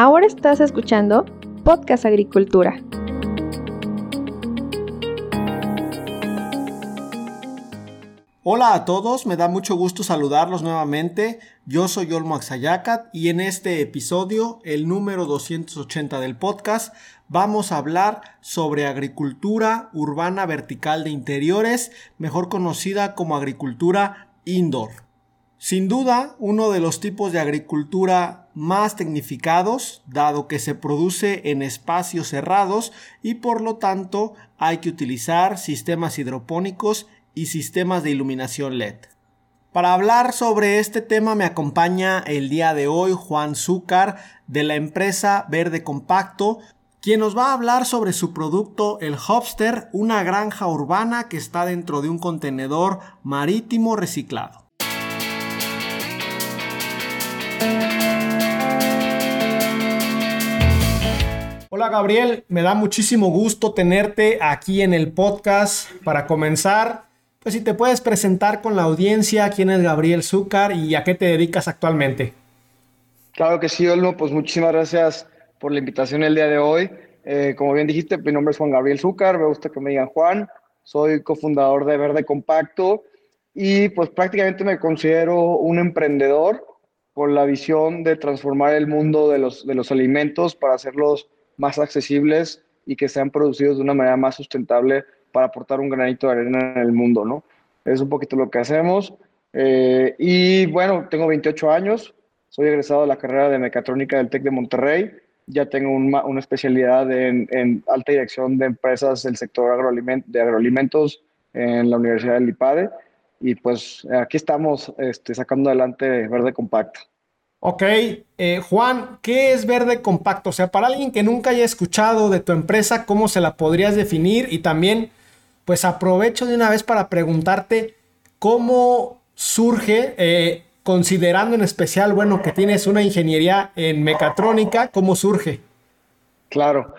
Ahora estás escuchando Podcast Agricultura. Hola a todos, me da mucho gusto saludarlos nuevamente. Yo soy Olmo Axayacat y en este episodio, el número 280 del podcast, vamos a hablar sobre agricultura urbana vertical de interiores, mejor conocida como agricultura indoor. Sin duda, uno de los tipos de agricultura más tecnificados, dado que se produce en espacios cerrados y por lo tanto hay que utilizar sistemas hidropónicos y sistemas de iluminación LED. Para hablar sobre este tema me acompaña el día de hoy Juan Zúcar de la empresa Verde Compacto, quien nos va a hablar sobre su producto el Hopster, una granja urbana que está dentro de un contenedor marítimo reciclado. Hola Gabriel, me da muchísimo gusto tenerte aquí en el podcast. Para comenzar, pues si te puedes presentar con la audiencia, quién es Gabriel Zúcar y a qué te dedicas actualmente. Claro que sí, Olmo, pues muchísimas gracias por la invitación el día de hoy. Eh, como bien dijiste, mi nombre es Juan Gabriel Zúcar, me gusta que me digan Juan, soy cofundador de Verde Compacto y pues prácticamente me considero un emprendedor con la visión de transformar el mundo de los, de los alimentos para hacerlos más accesibles y que sean producidos de una manera más sustentable para aportar un granito de arena en el mundo, ¿no? Es un poquito lo que hacemos. Eh, y bueno, tengo 28 años, soy egresado de la carrera de mecatrónica del TEC de Monterrey, ya tengo una especialidad en, alta dirección de empresas del sector de agroalimentos en la Universidad del IPADE y pues aquí estamos este, sacando adelante Verde Compacto. Ok, eh, Juan, ¿qué es verde compacto? O sea, para alguien que nunca haya escuchado de tu empresa, ¿cómo se la podrías definir? Y también, pues aprovecho de una vez para preguntarte cómo surge, eh, considerando en especial, bueno, que tienes una ingeniería en mecatrónica, ¿cómo surge? Claro.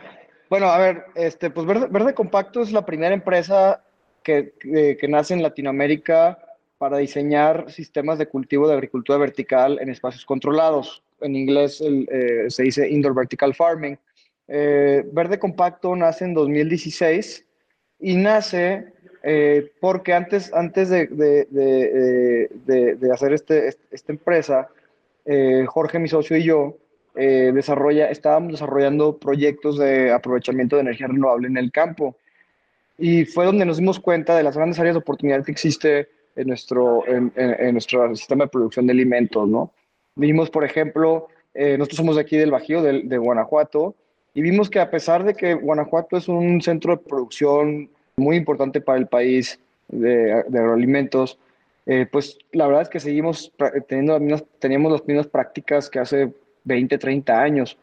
Bueno, a ver, este, pues Verde, Compacto es la primera empresa que, que nace en Latinoamérica para diseñar sistemas de cultivo de agricultura vertical en espacios controlados. En inglés eh, se dice Indoor Vertical Farming. Eh, Verde Compacto nace en 2016 y nace eh, porque antes, antes de, de, hacer este, esta empresa, Jorge, mi socio y yo, desarrolla, estábamos desarrollando proyectos de aprovechamiento de energía renovable en el campo. Y fue donde nos dimos cuenta de las grandes áreas de oportunidad que existe en nuestro, en, nuestro sistema de producción de alimentos, ¿no? Vimos, por ejemplo, eh, nosotros somos de aquí del Bajío, de, de, Guanajuato, y vimos que a pesar de que Guanajuato es un centro de producción muy importante para el país de, agroalimentos, eh, pues la verdad es que seguimos teniendo las mismas, teníamos las mismas prácticas que hace 20, 30 años.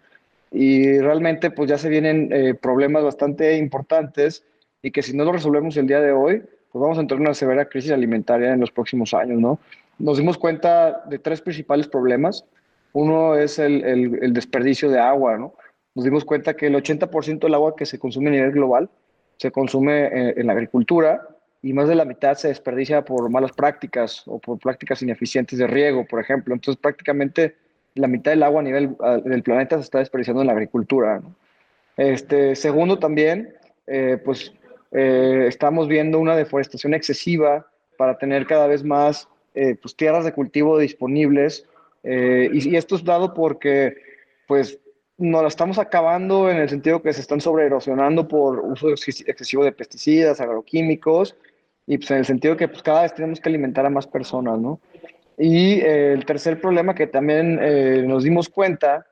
Y realmente pues ya se vienen eh, problemas bastante importantes y que si no lo resolvemos el día de hoy, pues vamos a entrar en una severa crisis alimentaria en los próximos años, ¿no? Nos dimos cuenta de tres principales problemas. Uno es el, el, desperdicio de agua, ¿no? Nos dimos cuenta que el 80% del agua que se consume a nivel global se consume en, en la agricultura y más de la mitad se desperdicia por malas prácticas o por prácticas ineficientes de riego, por ejemplo. Entonces, prácticamente la mitad del agua a nivel del planeta se está desperdiciando en la agricultura. ¿no? Este, segundo, también, eh, pues eh, estamos viendo una deforestación excesiva para tener cada vez más eh, pues, tierras de cultivo disponibles. Eh, y, esto es dado porque pues nos la estamos acabando en el sentido que se están sobreerosionando por uso excesivo de pesticidas, agroquímicos, y pues en el sentido que pues cada vez tenemos que alimentar a más personas, ¿no? Y el tercer problema que también nos dimos cuenta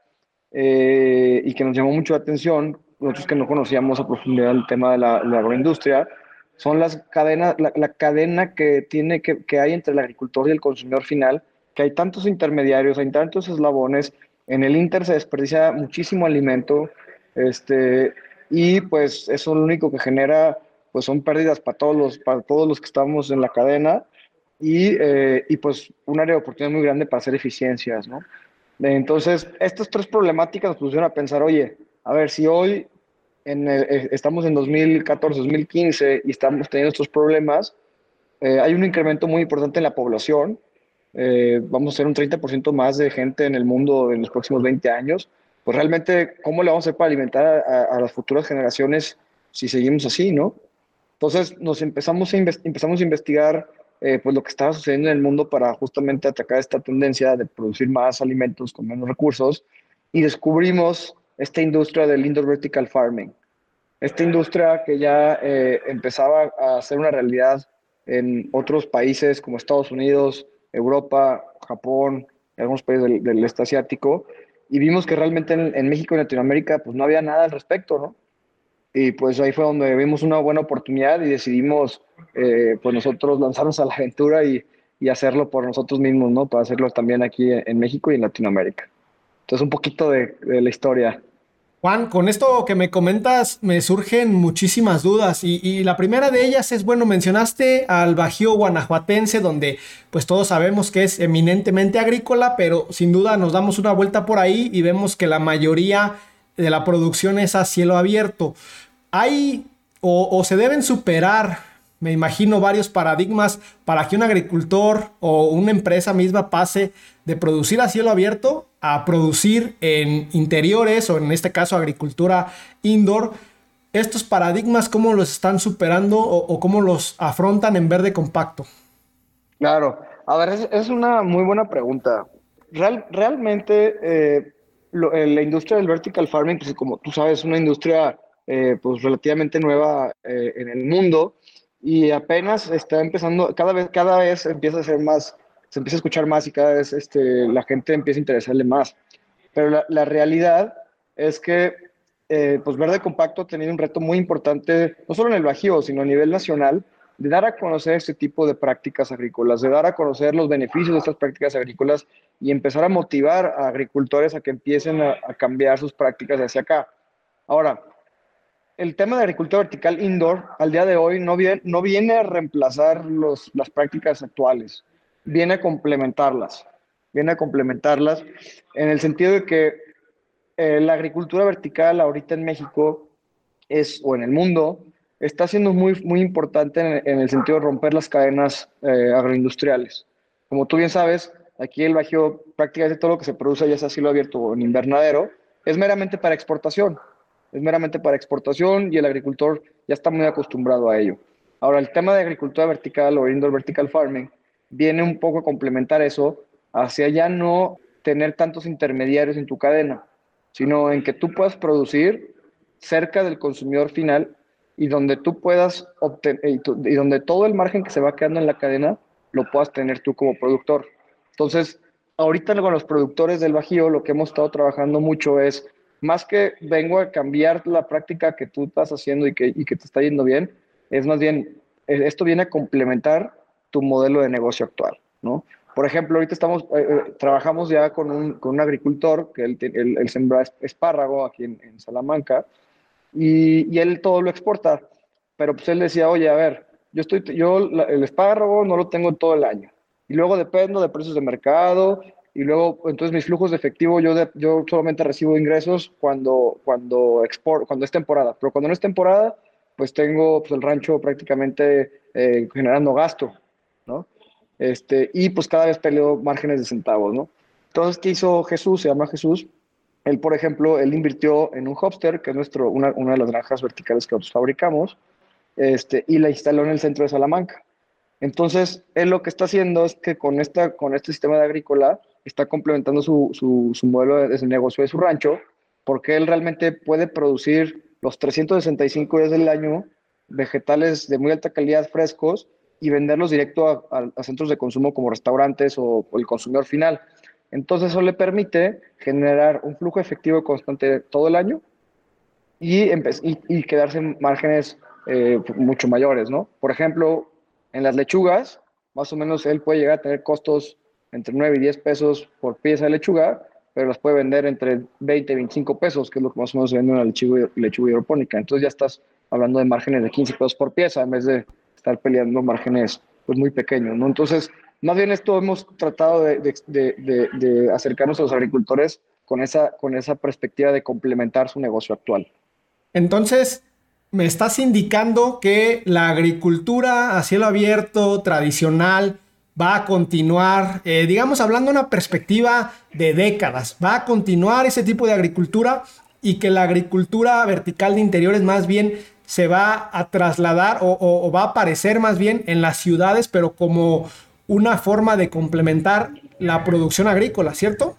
y que nos llamó mucho la atención nosotros que no conocíamos a profundidad el tema de la, agroindustria, son las cadenas, la, cadena que, tiene, que, que, hay entre el agricultor y el consumidor final, que hay tantos intermediarios, hay tantos eslabones, en el Inter se desperdicia muchísimo alimento, este, y pues eso lo único que genera pues son pérdidas para todos los, para todos los que estamos en la cadena, y, eh, y pues un área de oportunidad muy grande para hacer eficiencias, ¿no? Entonces, estas tres problemáticas nos pusieron a pensar, oye, a ver, si hoy eh, estamos en 2014, 2015 y estamos teniendo estos problemas, eh, hay un incremento muy importante en la población. Eh, vamos a ser un 30% más de gente en el mundo en los próximos 20 años. pues realmente, ¿cómo le vamos a hacer para alimentar a, las futuras generaciones si seguimos así, no? Entonces nos empezamos a, empezamos a investigar eh, pues lo que estaba sucediendo en el mundo para justamente atacar esta tendencia de producir más alimentos con menos recursos y descubrimos esta industria del indoor vertical farming. Esta industria que ya eh, empezaba a ser una realidad en otros países como Estados Unidos, Europa, Japón, algunos países del, este asiático, y vimos que realmente en, México y Latinoamérica pues no había nada al respecto, ¿no? Y pues ahí fue donde vimos una buena oportunidad y decidimos eh, pues nosotros lanzarnos a la aventura y, y, hacerlo por nosotros mismos, ¿no? Para hacerlo también aquí en México y en Latinoamérica. Entonces un poquito de, la historia. Juan, con esto que me comentas me surgen muchísimas dudas y, la primera de ellas es, bueno, mencionaste al Bajío guanajuatense donde pues todos sabemos que es eminentemente agrícola, pero sin duda nos damos una vuelta por ahí y vemos que la mayoría de la producción es a cielo abierto. ¿Hay o se deben superar me imagino varios paradigmas para que un agricultor o una empresa misma pase de producir a cielo abierto a producir en interiores o en este caso agricultura indoor. ¿Estos paradigmas cómo los están superando o, cómo los afrontan en verde compacto? Claro, a ver, es, una muy buena pregunta. Real, realmente eh, eh, la industria del vertical farming, pues como tú sabes, es una industria eh, pues relativamente nueva en el mundo y apenas está empezando, cada vez, cada vez empieza a ser más, se empieza a escuchar más y cada vez este, la gente empieza a interesarle más. Pero la, realidad es que eh, pues Verde Compacto ha tenido un reto muy importante, no solo en el Bajío, sino a nivel nacional, de dar a conocer este tipo de prácticas agrícolas, de dar a conocer los beneficios de estas prácticas agrícolas y empezar a motivar a agricultores a que empiecen a, a cambiar sus prácticas hacia acá. Ahora, el tema de agricultura vertical indoor al día de hoy no viene, no viene a reemplazar los, las prácticas actuales, viene a complementarlas, viene a complementarlas en el sentido de que eh, la agricultura vertical ahorita en México es, o en el mundo, está siendo muy, muy importante en, el sentido de romper las cadenas eh, agroindustriales. Como tú bien sabes, aquí el Bajío prácticamente todo lo que se produce, ya sea cielo abierto o en invernadero, es meramente para exportación es meramente para exportación y el agricultor ya está muy acostumbrado a ello. Ahora, el tema de agricultura vertical o indoor vertical farming viene un poco a complementar eso hacia ya no tener tantos intermediarios en tu cadena, sino en que tú puedas producir cerca del consumidor final y donde tú puedas obtener, y, donde todo el margen que se va quedando en la cadena lo puedas tener tú como productor. Entonces, ahorita con los productores del Bajío lo que hemos estado trabajando mucho es más que vengo a cambiar la práctica que tú estás haciendo y que, y que te está yendo bien, es más bien, eh, esto viene a complementar tu modelo de negocio actual, ¿no? Por ejemplo, ahorita estamos, eh, eh, trabajamos ya con un, con un, agricultor que él, él, sembra espárrago aquí en, en Salamanca y, y, él todo lo exporta, pero pues él decía, oye, a ver, yo, estoy, yo el espárrago no lo tengo todo el año y luego dependo de precios de mercado y luego, entonces mis flujos de efectivo, yo, yo solamente recibo ingresos cuando, cuando, export, cuando es temporada, pero cuando no es temporada, pues tengo pues, el rancho prácticamente eh, generando gasto, ¿no? Este, y pues cada vez peleo márgenes de centavos, ¿no? Entonces, ¿qué hizo Jesús? Se llama Jesús. Él, por ejemplo, él invirtió en un Hopster, que es nuestro, una, una de las granjas verticales que nosotros fabricamos, este, y la instaló en el centro de Salamanca. Entonces, él lo que está haciendo es que con, esta, con este sistema de agrícola, está complementando su, su, modelo de, negocio de su rancho, porque él realmente puede producir los 365 días del año vegetales de muy alta calidad frescos y venderlos directo a, centros de consumo como restaurantes o, el consumidor final. Entonces eso le permite generar un flujo efectivo constante todo el año y, y, quedarse en márgenes eh, mucho mayores, ¿no? Por ejemplo, en las lechugas, más o menos él puede llegar a tener costos entre 9 y 10 pesos por pieza de lechuga, pero las puede vender entre 20 y 25 pesos, que es lo que más o menos se vende lechuga, lechuga hidropónica. Entonces ya estás hablando de márgenes de 15 pesos por pieza, en vez de estar peleando márgenes pues, muy pequeños. ¿no? Entonces, más bien esto hemos tratado de, de, de, acercarnos a los agricultores con esa, con esa perspectiva de complementar su negocio actual. Entonces, me estás indicando que la agricultura a cielo abierto, tradicional, va a continuar, eh, digamos, hablando una perspectiva de décadas, va a continuar ese tipo de agricultura y que la agricultura vertical de interiores más bien se va a trasladar o, va a aparecer más bien en las ciudades, pero como una forma de complementar la producción agrícola, ¿cierto?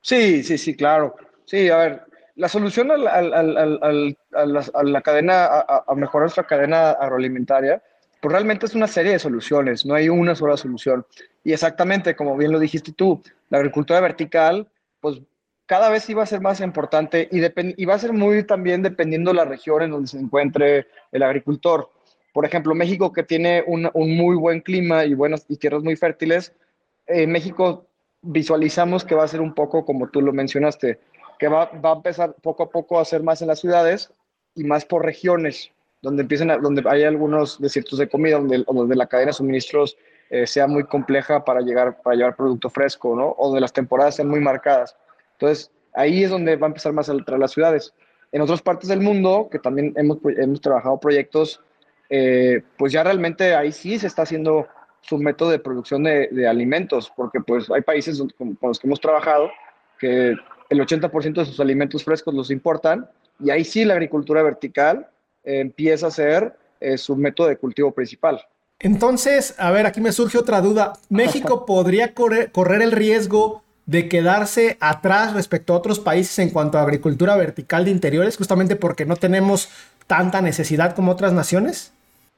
Sí, sí, sí, claro. Sí, a ver, la solución a, la, cadena, a, mejorar nuestra cadena agroalimentaria, pues realmente es una serie de soluciones, no hay una sola solución. Y exactamente, como bien lo dijiste tú, la agricultura vertical, pues cada vez iba a ser más importante y, va a ser muy también dependiendo de la región en donde se encuentre el agricultor. Por ejemplo, México, que tiene un, muy buen clima y, tierras muy fértiles, en México visualizamos que va a ser un poco como tú lo mencionaste, que va, va, a empezar poco a poco a ser más en las ciudades y más por regiones, donde empiecen donde hay algunos desiertos de comida, donde, donde la cadena de suministros eh, sea muy compleja para llegar para llevar producto fresco, ¿no? O donde las temporadas sean muy marcadas. Entonces, ahí es donde va a empezar más a entrar las ciudades. En otras partes del mundo, que también hemos, hemos trabajado proyectos, eh, pues ya realmente ahí sí se está haciendo su método de producción de, de alimentos, porque pues hay países con, los que hemos trabajado que el 80% de sus alimentos frescos los importan y ahí sí la agricultura vertical empieza a ser eh, su método de cultivo principal. Entonces, a ver, aquí me surge otra duda. ¿México podría correr, correr el riesgo de quedarse atrás respecto a otros países en cuanto a agricultura vertical de interiores, justamente porque no tenemos tanta necesidad como otras naciones?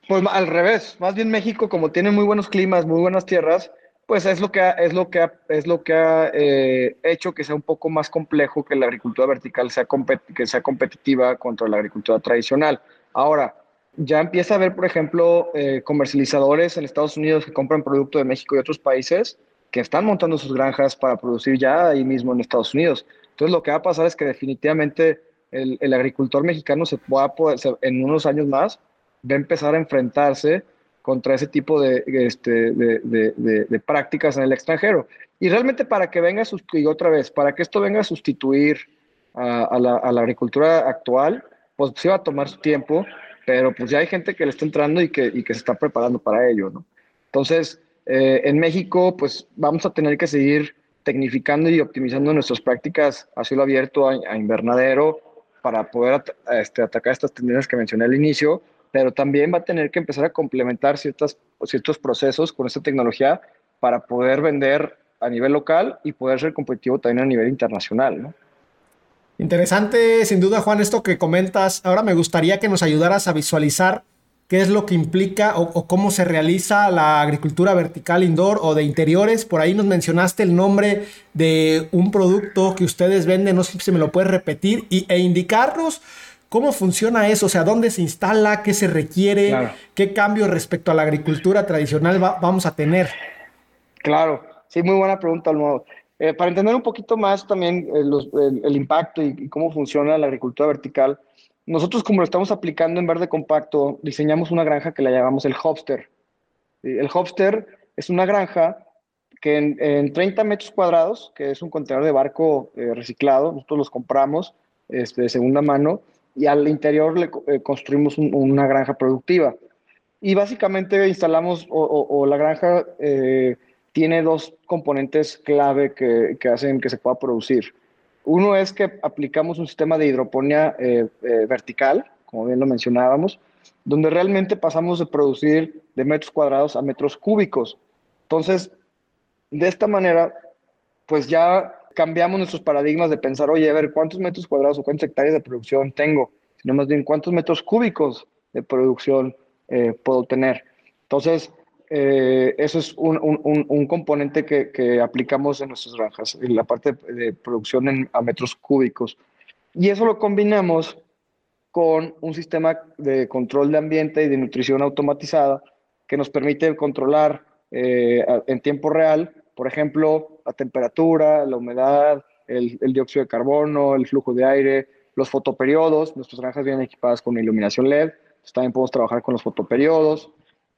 Pues al revés, más bien México, como tiene muy buenos climas, muy buenas tierras, pues es lo que ha, es lo que es lo que ha eh, hecho que sea un poco más complejo que la agricultura vertical sea, que sea competitiva contra la agricultura tradicional. Ahora, ya empieza a haber, por ejemplo, eh, comercializadores en Estados Unidos que compran producto de México y otros países que están montando sus granjas para producir ya ahí mismo en Estados Unidos. Entonces, lo que va a pasar es que definitivamente el, agricultor mexicano se va en unos años más, va a empezar a enfrentarse contra ese tipo de, este, de, prácticas en el extranjero. Y realmente para que venga, y otra vez, para que esto venga a sustituir a, la, agricultura actual, pues sí va a tomar su tiempo, pero pues ya hay gente que le está entrando y que, se está preparando para ello. Entonces, eh, en México, pues vamos a tener que seguir tecnificando y optimizando nuestras prácticas a cielo abierto, a, invernadero, para poder este, atacar estas tendencias que mencioné al inicio, pero también va a tener que empezar a complementar ciertas, ciertos procesos con esta tecnología para poder vender a nivel local y poder ser competitivo también a nivel internacional, ¿no? Interesante, sin duda, Juan, esto que comentas. Ahora me gustaría que nos ayudaras a visualizar qué es lo que implica o, cómo se realiza la agricultura vertical indoor o de interiores. Por ahí nos mencionaste el nombre de un producto que ustedes venden, no sé si me lo puedes repetir, e indicarnos ¿Cómo funciona eso? O sea, ¿dónde se instala? ¿Qué se requiere? ¿Qué cambio respecto a la agricultura tradicional vamos a tener? Claro, sí, muy buena pregunta, Almo. Eh, para entender un poquito más también eh, el, impacto y, cómo funciona la agricultura vertical, nosotros como lo estamos aplicando en verde compacto, diseñamos una granja que la llamamos el Hopster. El Hopster es una granja que en, 30 metros cuadrados, que es un contenedor de barco eh, reciclado, nosotros los compramos este, de segunda mano, y al interior le eh, construimos una granja productiva. Y básicamente instalamos, o, la granja eh, tiene dos componentes clave que, que, hacen que se pueda producir. Uno es que aplicamos un sistema de hidroponía eh, vertical, como bien lo mencionábamos, donde realmente pasamos de producir de metros cuadrados a metros cúbicos. Entonces, de esta manera, pues ya cambiamos nuestros paradigmas de pensar, oye, a ver, ¿cuántos metros cuadrados o cuántas hectáreas de producción tengo? Sino más bien, ¿cuántos metros cúbicos de producción eh, puedo tener? Entonces, eh, eso es un, un, un componente que, que, aplicamos en nuestras granjas, en la parte de producción en, a metros cúbicos. Y eso lo combinamos con un sistema de control de ambiente y de nutrición automatizada que nos permite controlar eh, en tiempo real por ejemplo, la temperatura, la humedad, el, dióxido de carbono, el flujo de aire, los fotoperiodos. Nuestras granjas vienen equipadas con iluminación LED. también podemos trabajar con los fotoperiodos.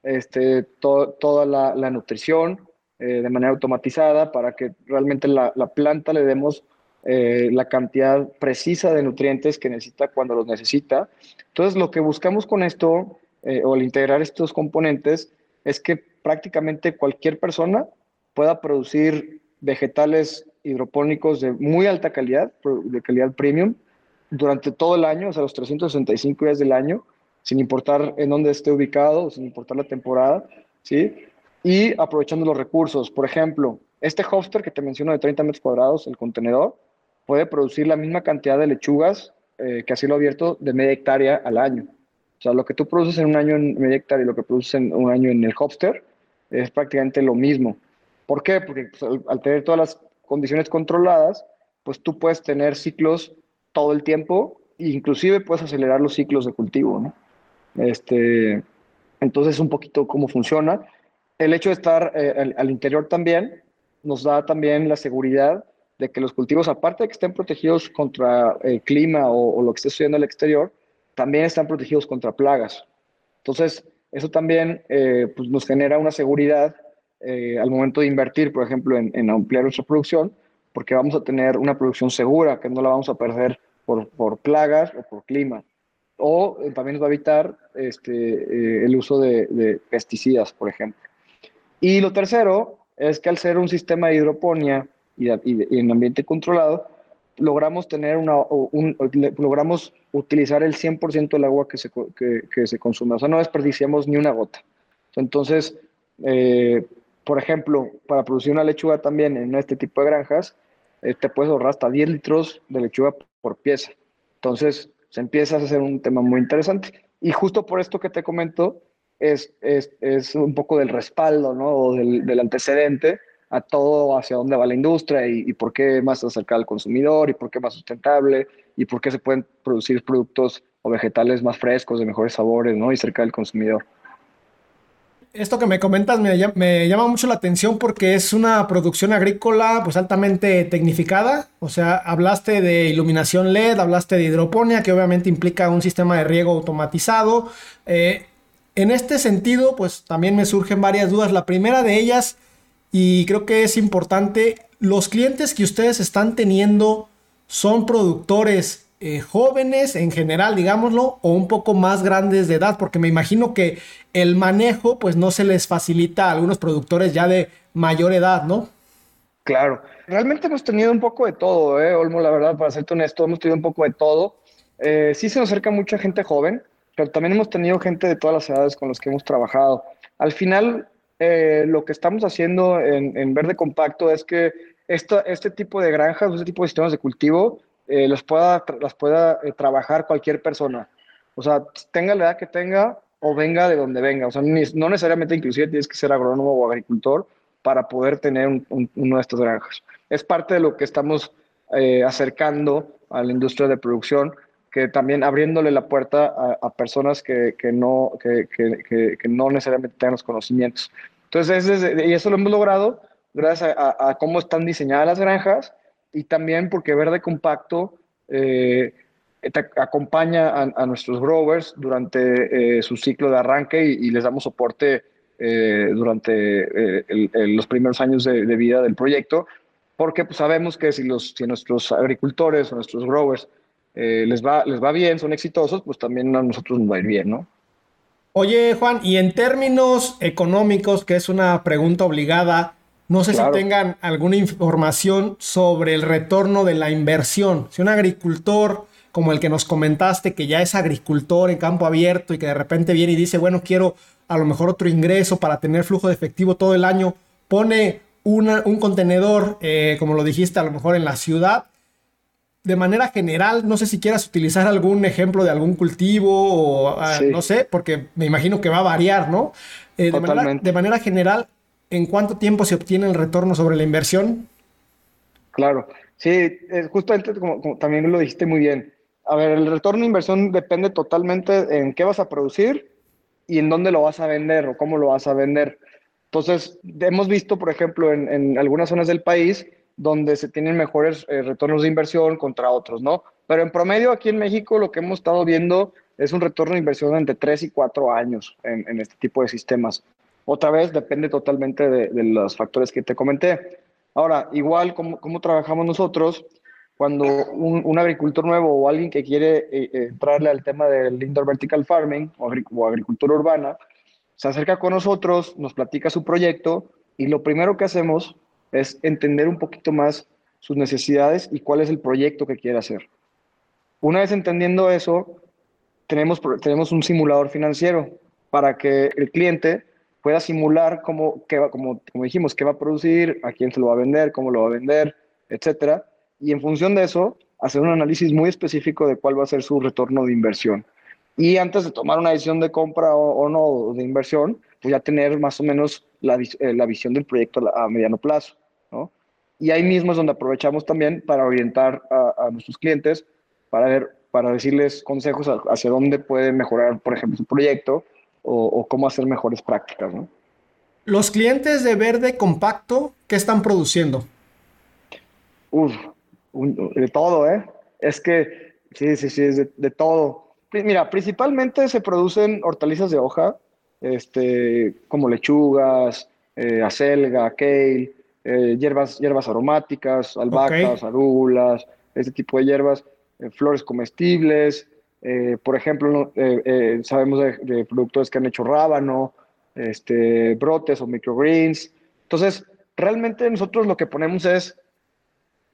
Este, toda la, nutrición eh, de manera automatizada para que realmente la, la planta le demos eh, la cantidad precisa de nutrientes que necesita cuando los necesita. Entonces, lo que buscamos con esto, eh, o al integrar estos componentes, es que prácticamente cualquier persona pueda producir vegetales hidropónicos de muy alta calidad, de calidad premium, durante todo el año, o sea, los 365 días del año, sin importar en dónde esté ubicado, sin importar la temporada, ¿sí? Y aprovechando los recursos. Por ejemplo, este hoster que te menciono de 30 metros cuadrados, el contenedor, puede producir la misma cantidad de lechugas eh, que a cielo abierto de media hectárea al año. O sea, lo que tú produces en un año en media hectárea y lo que produces en un año en el hoster es prácticamente lo mismo. ¿Por qué? Porque pues, al, tener todas las condiciones controladas, pues tú puedes tener ciclos todo el tiempo e inclusive puedes acelerar los ciclos de cultivo, ¿no? Este, entonces, un poquito cómo funciona. El hecho de estar eh, al, interior también nos da también la seguridad de que los cultivos, aparte de que estén protegidos contra el clima o, lo que esté sucediendo al exterior, también están protegidos contra plagas. Entonces, eso también eh, pues nos genera una seguridad eh, al momento de invertir, por ejemplo, en, ampliar nuestra producción, porque vamos a tener una producción segura, que no la vamos a perder por, por plagas o por clima. O eh, también nos va a evitar este, el uso de, de pesticidas, por ejemplo. Y lo tercero es que al ser un sistema de hidroponía y, en ambiente controlado, logramos tener una, un, logramos utilizar el 100% del agua que se, que, que, se consume. O sea, no desperdiciamos ni una gota. Entonces, eh, por ejemplo, para producir una lechuga también en este tipo de granjas, eh, te puedes ahorrar hasta 10 litros de lechuga por pieza. Entonces, se empieza a hacer un tema muy interesante. Y justo por esto que te comento, es, es, es un poco del respaldo, ¿no? O del, del antecedente a todo hacia dónde va la industria y, por qué más acercada al consumidor y por qué más sustentable y por qué se pueden producir productos o vegetales más frescos, de mejores sabores, ¿no? Y cerca del consumidor. Esto que me comentas me, llama mucho la atención porque es una producción agrícola pues altamente tecnificada. O sea, hablaste de iluminación LED, hablaste de hidroponía, que obviamente implica un sistema de riego automatizado. Eh, en este sentido, pues también me surgen varias dudas. La primera de ellas y creo que es importante, los clientes que ustedes están teniendo son productores eh, jóvenes en general, digámoslo, o un poco más grandes de edad, porque me imagino que el manejo pues no se les facilita a algunos productores ya de mayor edad, ¿no? Claro, realmente hemos tenido un poco de todo, ¿eh? Olmo, la verdad, para serte honesto, hemos tenido un poco de todo. Eh, sí se nos acerca mucha gente joven, pero también hemos tenido gente de todas las edades con los que hemos trabajado. Al final, eh, lo que estamos haciendo en, Verde Compacto es que este tipo de granjas, este tipo de sistemas de cultivo, eh, pueda, las pueda eh, trabajar cualquier persona. O sea, tenga la edad que tenga o venga de donde venga. O sea, no necesariamente inclusive tienes que ser agrónomo o agricultor para poder tener un, uno de estas granjas. Es parte de lo que estamos acercando a la industria de producción, que también abriéndole la puerta a, personas que, que no, que, que, no necesariamente tengan los conocimientos. Entonces, y eso lo hemos logrado gracias a, cómo están diseñadas las granjas y también porque Verde Compacto eh, acompaña a, nuestros growers durante eh, su ciclo de arranque y, les damos soporte eh, durante los primeros años de, vida del proyecto, porque pues, sabemos que si, los, si nuestros agricultores o nuestros growers les, va, les va bien, son exitosos, pues también a nosotros nos va a ir bien, ¿no? Oye, Juan, y en términos económicos, que es una pregunta obligada, no sé si tengan alguna información sobre el retorno de la inversión. Si un agricultor como el que nos comentaste, que ya es agricultor en campo abierto y que de repente viene y dice, bueno, quiero a lo mejor otro ingreso para tener flujo de efectivo todo el año, pone un contenedor, eh, como lo dijiste, a lo mejor en la ciudad, de manera general, no sé si quieras utilizar algún ejemplo de algún cultivo o ah, no sé, porque me imagino que va a variar, ¿no? Eh, de, manera, general, ¿en cuánto tiempo se obtiene el retorno sobre la inversión? Claro, sí, justamente como, también lo dijiste muy bien. A ver, el retorno de inversión depende totalmente en qué vas a producir y en dónde lo vas a vender o cómo lo vas a vender. Entonces, hemos visto, por ejemplo, en, en algunas zonas del país, donde se tienen mejores eh, retornos de inversión contra otros, ¿no? Pero en promedio aquí en México lo que hemos estado viendo es un retorno de inversión entre 3 y 4 años en, este tipo de sistemas. Otra vez depende totalmente de, los factores que te comenté. Ahora, igual como, trabajamos nosotros, cuando un, agricultor nuevo o alguien que quiere eh, eh, entrarle al tema del indoor vertical farming o, agricultura urbana, se acerca con nosotros, nos platica su proyecto y lo primero que hacemos es entender un poquito más sus necesidades y cuál es el proyecto que quiere hacer. Una vez entendiendo eso, tenemos, tenemos un simulador financiero para que el cliente pueda simular cómo, qué va, como, como dijimos, qué va a producir, a quién se lo va a vender, cómo lo va a vender, etcétera. Y en función de eso, hacer un análisis muy específico de cuál va a ser su retorno de inversión. Y antes de tomar una decisión de compra o, no de inversión, pues ya tener más o menos la, eh, la visión del proyecto a, mediano plazo. ¿no? Y ahí mismo es donde aprovechamos también para orientar a, nuestros clientes, para, ver, para decirles consejos hacia dónde puede mejorar, por ejemplo, su proyecto o, cómo hacer mejores prácticas. ¿no? Los clientes de verde compacto, ¿qué están produciendo? Uf, de todo, ¿eh? Es que, sí, sí, sí, es de, todo. Mira, principalmente se producen hortalizas de hoja, este, como lechugas, eh, acelga, kale, eh, hierbas, hierbas aromáticas, albahacas, arúgulas, ese tipo de hierbas, eh, flores comestibles, eh, por ejemplo, eh, eh, sabemos de, productores que han hecho rábano, este, brotes o microgreens. Entonces, realmente nosotros lo que ponemos es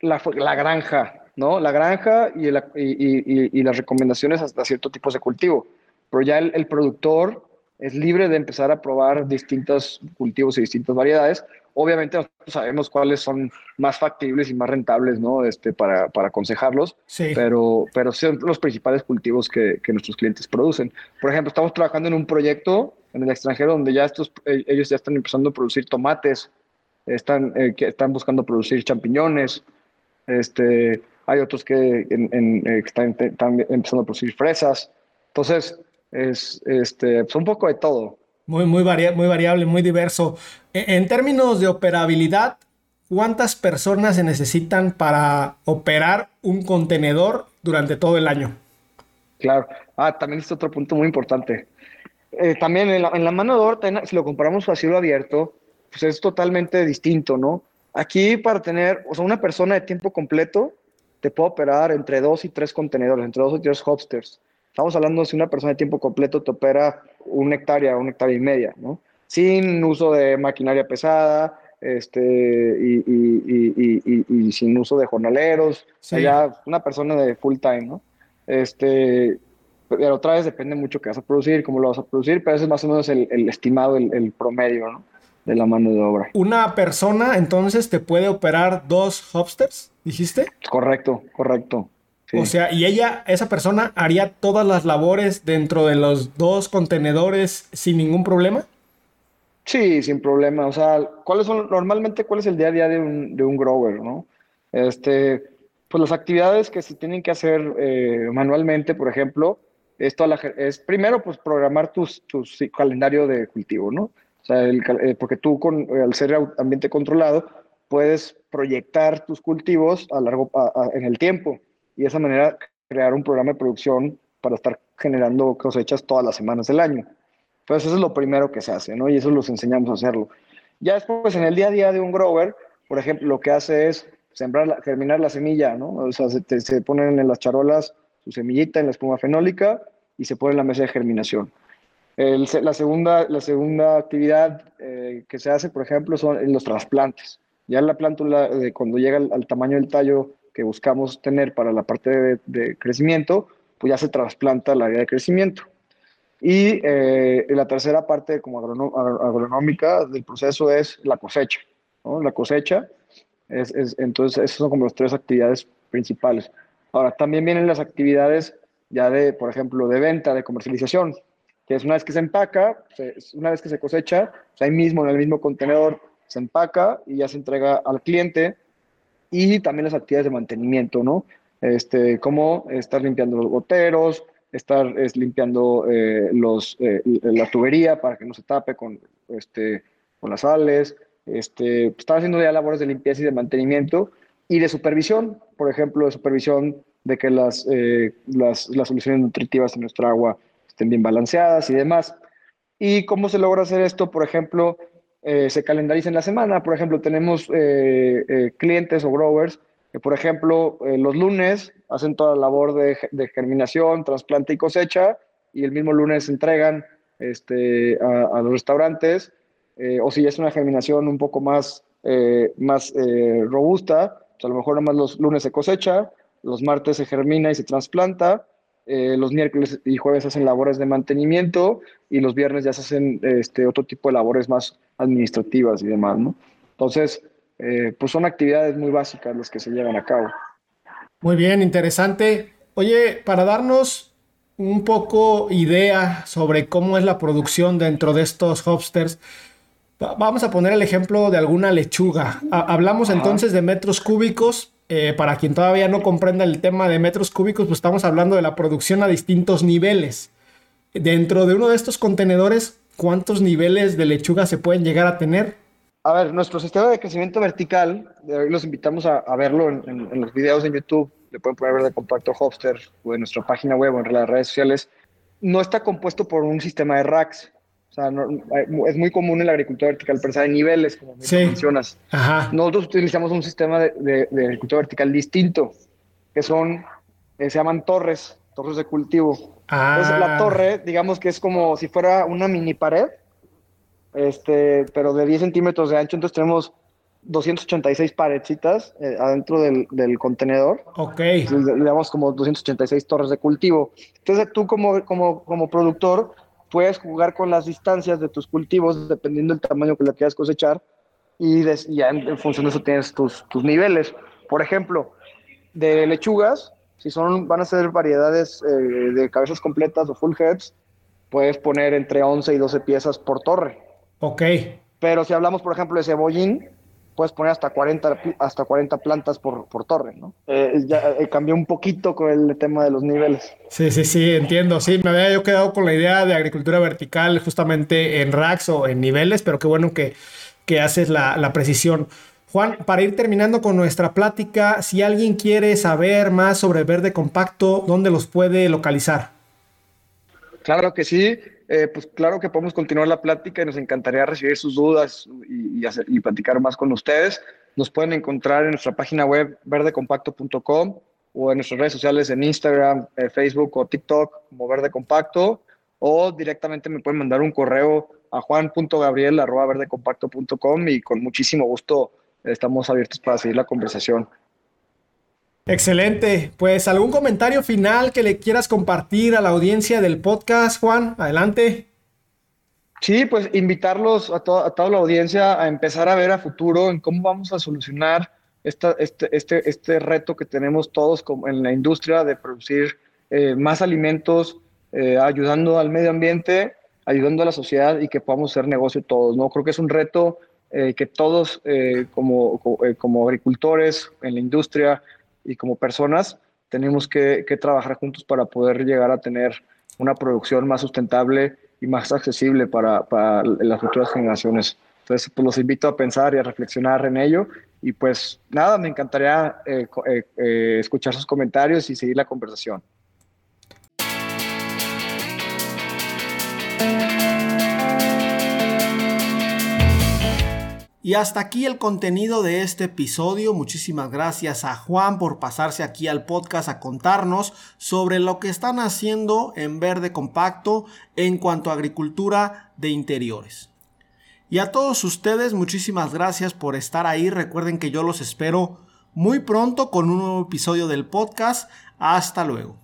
la, la granja, ¿no? La granja y, y, y, las recomendaciones hasta cierto tipo de cultivo. Pero ya el, el productor es libre de empezar a probar distintos cultivos y distintas variedades. Obviamente nosotros sabemos cuáles son más factibles y más rentables, ¿no? Este, para, para aconsejarlos, sí. pero, pero son los principales cultivos que, que, nuestros clientes producen. Por ejemplo, estamos trabajando en un proyecto en el extranjero donde ya estos, eh, ellos ya están empezando a producir tomates, están, eh, que están buscando producir champiñones, este, hay otros que, en, eh, están, están empezando a producir fresas. Entonces, es este, pues un poco de todo. Muy, muy, muy variable, muy diverso. E, en, términos de operabilidad, ¿cuántas personas se necesitan para operar un contenedor durante todo el año? Claro. Ah, también es otro punto muy importante. Eh, también en la, mano de obra, si lo comparamos a cielo abierto, pues es totalmente distinto, ¿no? Aquí para tener, o sea, una persona de tiempo completo te puede operar entre dos y tres contenedores, entre dos y tres hopsters. Estamos hablando de si una persona de tiempo completo te opera una hectárea, una hectárea y media, ¿no? Sin uso de maquinaria pesada, este, y, y, y, y sin uso de jornaleros, sí. ya una persona de full time, ¿no? Este, pero otra vez depende mucho qué vas a producir, cómo lo vas a producir, pero ese es más o menos el, el estimado, el, el, promedio, ¿no? De la mano de obra. ¿Una persona entonces te puede operar dos hopsters, dijiste? Correcto, correcto. O sea, y ella, esa persona, haría todas las labores dentro de los dos contenedores sin ningún problema. Sí, sin problema. O sea, ¿cuáles son normalmente cuál es el día a día de un, de un grower, no? Este, pues las actividades que se tienen que hacer eh, manualmente, por ejemplo, esto es primero pues programar tu calendario de cultivo, ¿no? O sea, el, eh, porque tú con, al ser ambiente controlado puedes proyectar tus cultivos a largo en el tiempo y de esa manera crear un programa de producción para estar generando cosechas todas las semanas del año. Entonces eso es lo primero que se hace, ¿no? Y eso los enseñamos a hacerlo. Ya después, en el día a día de un grower, por ejemplo, lo que hace es sembrar, germinar la semilla, ¿no? O sea, se, ponen en las charolas su semillita en la espuma fenólica y se pone en la mesa de germinación. La, segunda, la segunda actividad eh, que se hace, por ejemplo, son los trasplantes. Ya la plántula, eh, cuando llega al, tamaño del tallo que buscamos tener para la parte de, crecimiento, pues ya se trasplanta al área de crecimiento. Y eh, la tercera parte como agronómica del proceso es la cosecha. La cosecha, es, es, entonces esas son como las tres actividades principales. Ahora, también vienen las actividades ya de, por ejemplo, de venta, de comercialización, que es una vez que se empaca, una vez que se cosecha, pues ahí mismo en el mismo contenedor se empaca y ya se entrega al cliente y también las actividades de mantenimiento, ¿no? Este, como estar limpiando los goteros, estar es, limpiando eh, los, eh, la tubería para que no se tape con, este, con las sales, este, estar haciendo ya labores de limpieza y de mantenimiento y de supervisión, por ejemplo, de supervisión de que las, eh, las, las soluciones nutritivas en nuestra agua estén bien balanceadas y demás. ¿Y cómo se logra hacer esto? Por ejemplo, eh, se calendariza en la semana. Por ejemplo, tenemos eh, eh, clientes o growers que, por ejemplo, los lunes hacen toda la labor de, germinación, trasplante y cosecha, y el mismo lunes entregan este, a, los restaurantes, o si es una germinación un poco más, más robusta, pues a lo mejor nomás los lunes se cosecha, los martes se germina y se trasplanta, los miércoles y jueves hacen labores de mantenimiento y los viernes ya se hacen este, otro tipo de labores más administrativas y demás, ¿no? Entonces, pues son actividades muy básicas las que se llevan a cabo. Muy bien, interesante. Oye, para darnos un poco idea sobre cómo es la producción dentro de estos hopsters, vamos a poner el ejemplo de alguna lechuga. Hablamos entonces de metros cúbicos. Eh, para quien todavía no comprenda el tema de metros cúbicos, pues estamos hablando de la producción a distintos niveles. Dentro de uno de estos contenedores, ¿cuántos niveles de lechuga se pueden llegar a tener? A ver, nuestro sistema de crecimiento vertical, los invitamos a, verlo en, los videos de YouTube, le pueden poner de compacto Hopster o en nuestra página web o en las redes sociales, no está compuesto por un sistema de racks. O sea, es muy común en la agricultura vertical pensar de niveles, como mencionas. Nosotros utilizamos un sistema de, agricultura vertical distinto, que son, eh, se llaman torres, torres de cultivo. Entonces, la ah. torre, digamos que es como si fuera una mini pared, este, pero de 10 centímetros de ancho, entonces tenemos 286 paredcitas eh, adentro del, del, contenedor. Ok. le damos como 286 torres de cultivo. Entonces tú como, como, como productor puedes jugar con las distancias de tus cultivos dependiendo del tamaño que le quieras cosechar y, ya en, función de eso tienes tus, tus niveles. Por ejemplo, de lechugas, si son, van a ser variedades eh, de cabezas completas o full heads, puedes poner entre 11 y 12 piezas por torre. Ok. Pero si hablamos, por ejemplo, de cebollín, puedes poner hasta 40, hasta 40 plantas por, torre, ¿no? Eh, ya eh, cambió un poquito con el tema de los niveles. Sí, sí, sí, entiendo. Sí, me había yo quedado con la idea de agricultura vertical justamente en racks o en niveles, pero qué bueno que, que haces la, la precisión. Juan, para ir terminando con nuestra plática, si alguien quiere saber más sobre verde compacto, ¿dónde los puede localizar? Claro que sí. Eh, pues claro que podemos continuar la plática y nos encantaría recibir sus dudas y, y, platicar más con ustedes. Nos pueden encontrar en nuestra página web verdecompacto.com o en nuestras redes sociales en Instagram, eh, Facebook o TikTok como Verde Compacto o directamente me pueden mandar un correo a juan.gabriel.verdecompacto.com y con muchísimo gusto estamos abiertos para seguir la conversación. Excelente. Pues algún comentario final que le quieras compartir a la audiencia del podcast, Juan. Adelante. Sí, pues invitarlos a, toda la audiencia a empezar a ver a futuro en cómo vamos a solucionar este, este, este, reto que tenemos todos en la industria de producir eh, más alimentos, eh, ayudando al medio ambiente, ayudando a la sociedad y que podamos hacer negocio todos. ¿no? Creo que es un reto eh, que todos como agricultores en la industria, y como personas tenemos que, trabajar juntos para poder llegar a tener una producción más sustentable y más accesible para, las futuras generaciones. Entonces, pues los invito a pensar y a reflexionar en ello. Y pues nada, me encantaría eh, eh, eh, escuchar sus comentarios y seguir la conversación. Y hasta aquí el contenido de este episodio. Muchísimas gracias a Juan por pasarse aquí al podcast a contarnos sobre lo que están haciendo en verde compacto en cuanto a agricultura de interiores. Y a todos ustedes, muchísimas gracias por estar ahí. Recuerden que yo los espero muy pronto con un nuevo episodio del podcast. Hasta luego.